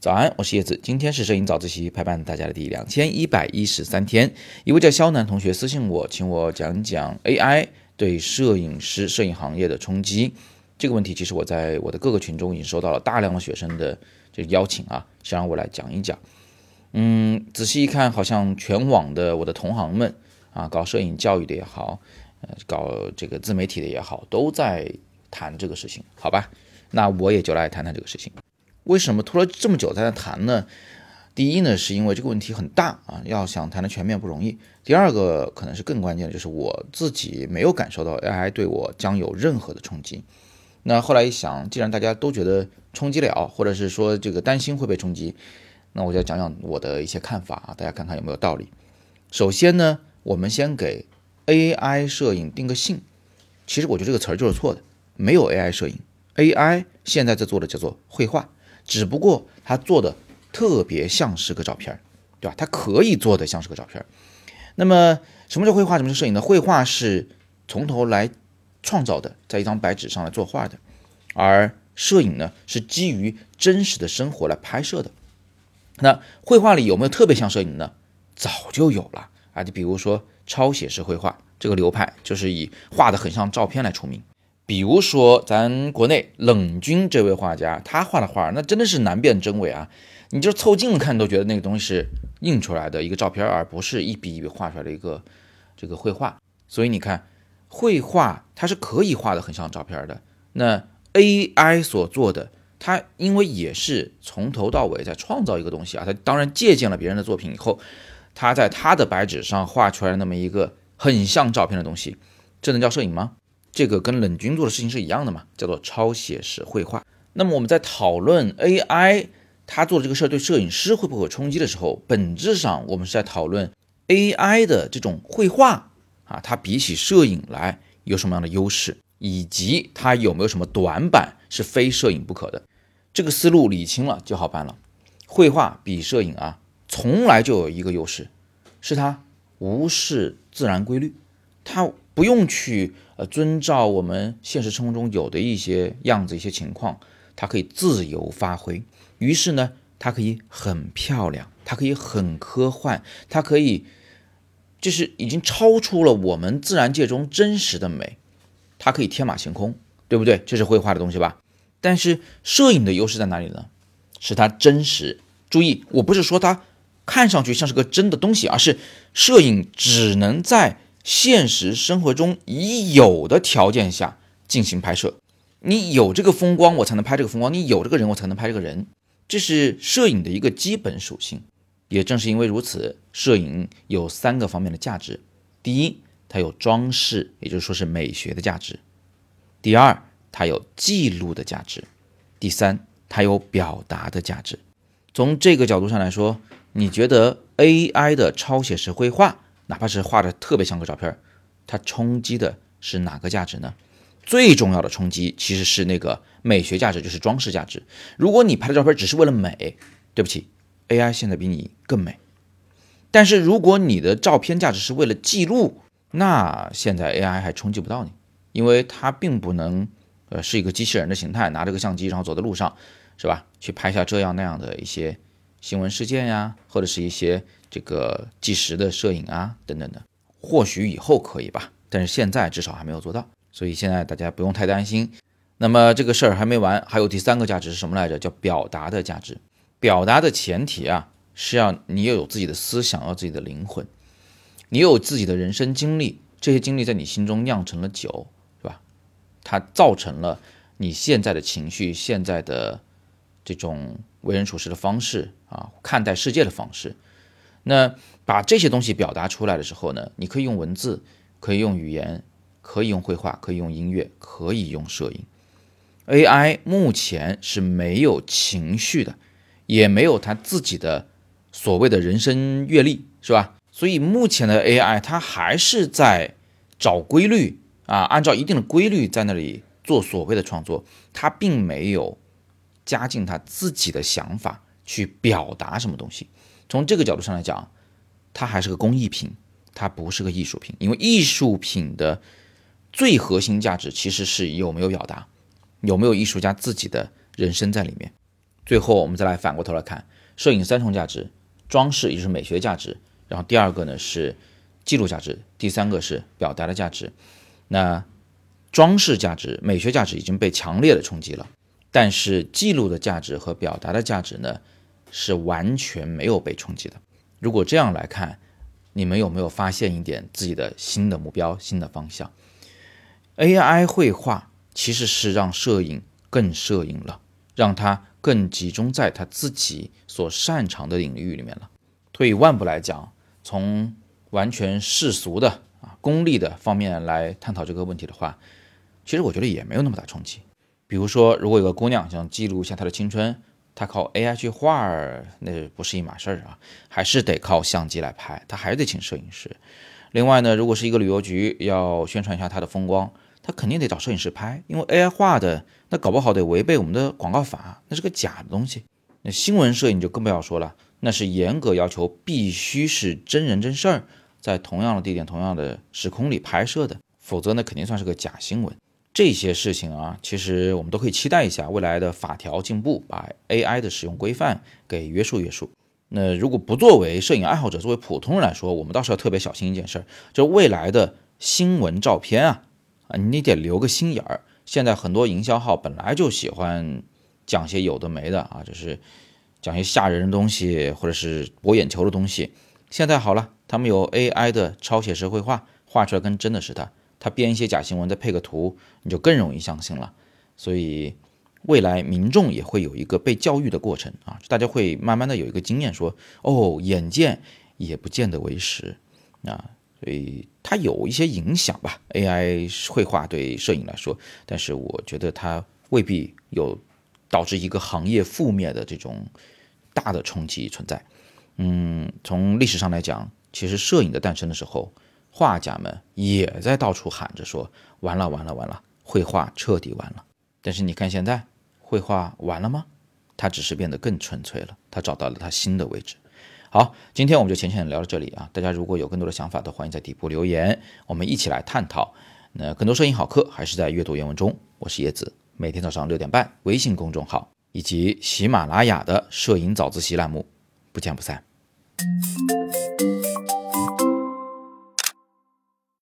早安，我是叶子，今天是摄影早自习陪伴大家的第两千一百一十三天。一位叫肖楠同学私信我，请我讲讲 AI 对摄影师、摄影行业的冲击。这个问题其实我在我的各个群中已经收到了大量的学生的这个邀请啊，想让我来讲一讲。嗯，仔细一看，好像全网的我的同行们啊，搞摄影教育的也好，呃，搞这个自媒体的也好，都在谈这个事情，好吧？那我也就来谈谈这个事情。为什么拖了这么久在那谈呢？第一呢，是因为这个问题很大啊，要想谈的全面不容易。第二个可能是更关键的，就是我自己没有感受到 AI 对我将有任何的冲击。那后来一想，既然大家都觉得冲击了，或者是说这个担心会被冲击，那我就讲讲我的一些看法啊，大家看看有没有道理。首先呢，我们先给 AI 摄影定个性。其实我觉得这个词儿就是错的，没有 AI 摄影，AI 现在在做的叫做绘画。只不过它做的特别像是个照片对吧？它可以做的像是个照片那么什么叫绘画？什么是摄影呢？绘画是从头来创造的，在一张白纸上来作画的，而摄影呢是基于真实的生活来拍摄的。那绘画里有没有特别像摄影呢？早就有了啊！就比如说超写实绘画这个流派，就是以画的很像照片来出名。比如说，咱国内冷军这位画家，他画的画那真的是难辨真伪啊！你就凑近了看，都觉得那个东西是印出来的一个照片，而不是一笔一笔画出来的一个这个绘画。所以你看，绘画它是可以画的很像照片的。那 AI 所做的，它因为也是从头到尾在创造一个东西啊，它当然借鉴了别人的作品以后，他在他的白纸上画出来那么一个很像照片的东西，这能叫摄影吗？这个跟冷军做的事情是一样的嘛，叫做超写实绘画。那么我们在讨论 AI 它做这个事儿对摄影师会不会有冲击的时候，本质上我们是在讨论 AI 的这种绘画啊，它比起摄影来有什么样的优势，以及它有没有什么短板是非摄影不可的。这个思路理清了就好办了。绘画比摄影啊，从来就有一个优势，是它无视自然规律，它。不用去呃遵照我们现实生活中有的一些样子、一些情况，它可以自由发挥。于是呢，它可以很漂亮，它可以很科幻，它可以就是已经超出了我们自然界中真实的美，它可以天马行空，对不对？这是绘画的东西吧？但是摄影的优势在哪里呢？是它真实。注意，我不是说它看上去像是个真的东西，而是摄影只能在。现实生活中已有的条件下进行拍摄，你有这个风光，我才能拍这个风光；你有这个人，我才能拍这个人。这是摄影的一个基本属性。也正是因为如此，摄影有三个方面的价值：第一，它有装饰，也就是说是美学的价值；第二，它有记录的价值；第三，它有表达的价值。从这个角度上来说，你觉得 AI 的超写实绘画？哪怕是画的特别像个照片，它冲击的是哪个价值呢？最重要的冲击其实是那个美学价值，就是装饰价值。如果你拍的照片只是为了美，对不起，AI 现在比你更美。但是如果你的照片价值是为了记录，那现在 AI 还冲击不到你，因为它并不能，呃，是一个机器人的形态，拿着个相机，然后走在路上，是吧？去拍下这样那样的一些新闻事件呀，或者是一些。这个计时的摄影啊，等等的，或许以后可以吧，但是现在至少还没有做到，所以现在大家不用太担心。那么这个事儿还没完，还有第三个价值是什么来着？叫表达的价值。表达的前提啊，是要你要有自己的思想，要自己的灵魂，你有自己的人生经历，这些经历在你心中酿成了酒，是吧？它造成了你现在的情绪，现在的这种为人处事的方式啊，看待世界的方式。那把这些东西表达出来的时候呢，你可以用文字，可以用语言，可以用绘画，可以用音乐，可以用摄影。AI 目前是没有情绪的，也没有他自己的所谓的人生阅历，是吧？所以目前的 AI 它还是在找规律啊，按照一定的规律在那里做所谓的创作，它并没有加进他自己的想法去表达什么东西。从这个角度上来讲，它还是个工艺品，它不是个艺术品。因为艺术品的最核心价值其实是有没有表达。有没有艺术家自己的人生在里面？最后，我们再来反过头来看摄影三重价值：装饰，也就是美学价值；然后第二个呢是记录价值；第三个是表达的价值。那装饰价值、美学价值已经被强烈的冲击了，但是记录的价值和表达的价值呢，是完全没有被冲击的。如果这样来看，你们有没有发现一点自己的新的目标、新的方向？AI 绘画其实是让摄影更摄影了，让它更集中在他自己所擅长的领域里面了。退一万步来讲，从完全世俗的啊功利的方面来探讨这个问题的话，其实我觉得也没有那么大冲击。比如说，如果有个姑娘想记录一下她的青春。她靠 AI 去画，那不是一码事儿啊，还是得靠相机来拍，她还是得请摄影师。另外呢，如果是一个旅游局要宣传一下它的风光，他肯定得找摄影师拍，因为 AI 画的那搞不好得违背我们的广告法，那是个假的东西。那新闻摄影就更不要说了，那是严格要求必须是真人真事儿，在同样的地点、同样的时空里拍摄的，否则那肯定算是个假新闻。这些事情啊，其实我们都可以期待一下未来的法条进步，把 AI 的使用规范给约束约束。那如果不作为摄影爱好者，作为普通人来说，我们倒是要特别小心一件事儿，就未来的新闻照片啊，啊，你得留个心眼儿。现在很多营销号本来就喜欢讲些有的没的啊，就是讲些吓人的东西，或者是博眼球的东西。现在好了，他们有 AI 的超写实绘画，画出来跟真的是的。他编一些假新闻，再配个图，你就更容易相信了。所以未来民众也会有一个被教育的过程啊，大家会慢慢的有一个经验，说哦，眼见也不见得为实啊。所以它有一些影响吧，AI 绘画对摄影来说，但是我觉得它未必有导致一个行业覆灭的这种大的冲击存在。嗯，从历史上来讲，其实摄影的诞生的时候。画家们也在到处喊着说：“完了，完了，完了，绘画彻底完了。”但是你看现在，绘画完了吗？它只是变得更纯粹了，它找到了它新的位置。好，今天我们就浅浅聊到这里啊！大家如果有更多的想法，都欢迎在底部留言，我们一起来探讨。那更多摄影好课还是在阅读原文中。我是叶子，每天早上六点半，微信公众号以及喜马拉雅的摄影早自习栏目，不见不散。